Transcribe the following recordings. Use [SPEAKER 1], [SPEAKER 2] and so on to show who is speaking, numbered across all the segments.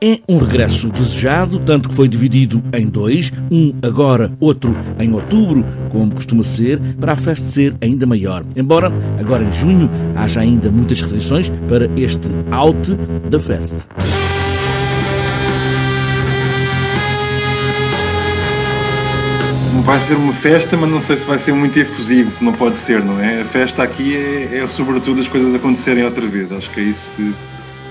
[SPEAKER 1] É um regresso desejado, tanto que foi dividido em dois, um agora, outro em outubro, como costuma ser, para a festa ser ainda maior. Embora agora em junho haja ainda muitas restrições para este out da festa.
[SPEAKER 2] Vai ser uma festa, mas não sei se vai ser muito efusivo, não pode ser, não é? A festa aqui é, é sobretudo as coisas acontecerem outra vez. Acho que é isso que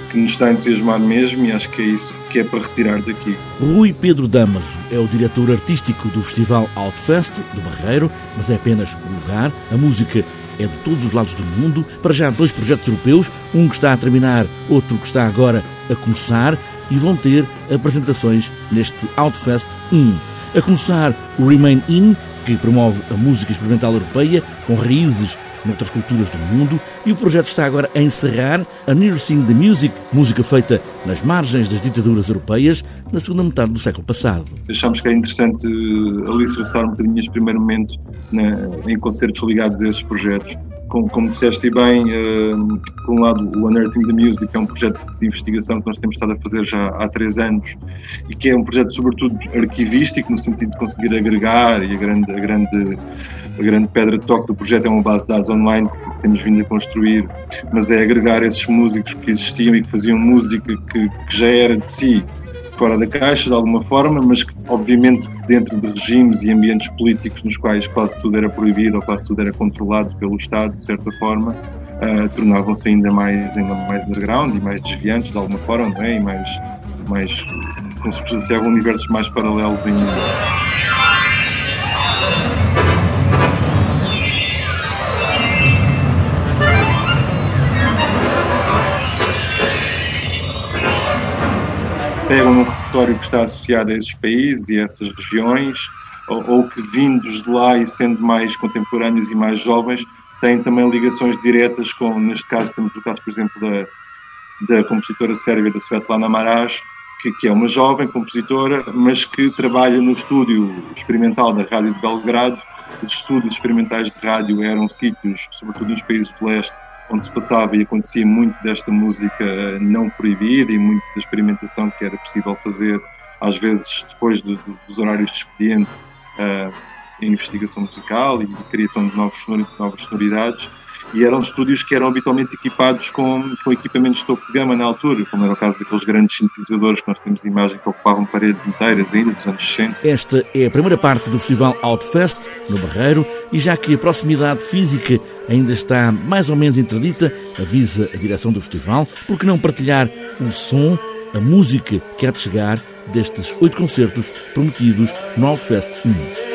[SPEAKER 2] que nos está a entusiasmar mesmo e acho que é isso que é para retirar daqui.
[SPEAKER 1] Rui Pedro Damaso é o diretor artístico do Festival Outfest do Barreiro, mas é apenas um lugar. A música é de todos os lados do mundo. Para já, dois projetos europeus, um que está a terminar, outro que está agora a começar, e vão ter apresentações neste Outfest 1. A começar o Remain In, que promove a música experimental europeia com raízes noutras culturas do mundo e o projeto está agora a encerrar a Nursing the Music, música feita nas margens das ditaduras europeias na segunda metade do século passado.
[SPEAKER 2] Achamos que é interessante eh, alicerçar um bocadinho este primeiro momento na, em concertos ligados a esses projetos. Como, como disseste bem, uh, por um lado, o Unearthing the Music é um projeto de investigação que nós temos estado a fazer já há três anos e que é um projeto, sobretudo, arquivístico, no sentido de conseguir agregar e a grande, a grande a grande pedra de toque do projeto é uma base de dados online que temos vindo a construir, mas é agregar esses músicos que existiam e que faziam música que, que já era de si fora da caixa de alguma forma, mas que obviamente dentro de regimes e ambientes políticos nos quais quase tudo era proibido ou quase tudo era controlado pelo Estado, de certa forma, uh, tornavam-se ainda mais, ainda mais underground e mais desviantes de alguma forma, não é? E mais, mais fosse universos mais paralelos ainda. Pegam no repertório que está associado a esses países e a essas regiões, ou, ou, que vindos de lá e sendo mais contemporâneos e mais jovens, têm também ligações diretas com, neste caso, temos o caso, por exemplo, da, da compositora sérvia da Svetlana Maraj, que, que, é uma jovem compositora, mas que trabalha no estúdio experimental da Rádio de Belgrado. Os estúdios experimentais de rádio eram sítios, sobretudo nos países do leste, onde se passava e acontecia muito desta música não proibida e muito da experimentação que era possível fazer, às vezes depois do, do, dos horários de expediente, uh, em investigação musical e criação de novos, novas sonoridades e eram estúdios que eram habitualmente equipados com, com equipamentos de topo de gama na altura, como era o caso daqueles grandes sintetizadores que nós temos imagem que ocupavam paredes inteiras ainda dos anos 60.
[SPEAKER 1] Esta é a primeira parte do festival Outfest, no Barreiro, e já que a proximidade física ainda está mais ou menos interdita, avisa a direção do festival, por que não partilhar o som, a música que há de chegar destes oito concertos prometidos no Outfest 1.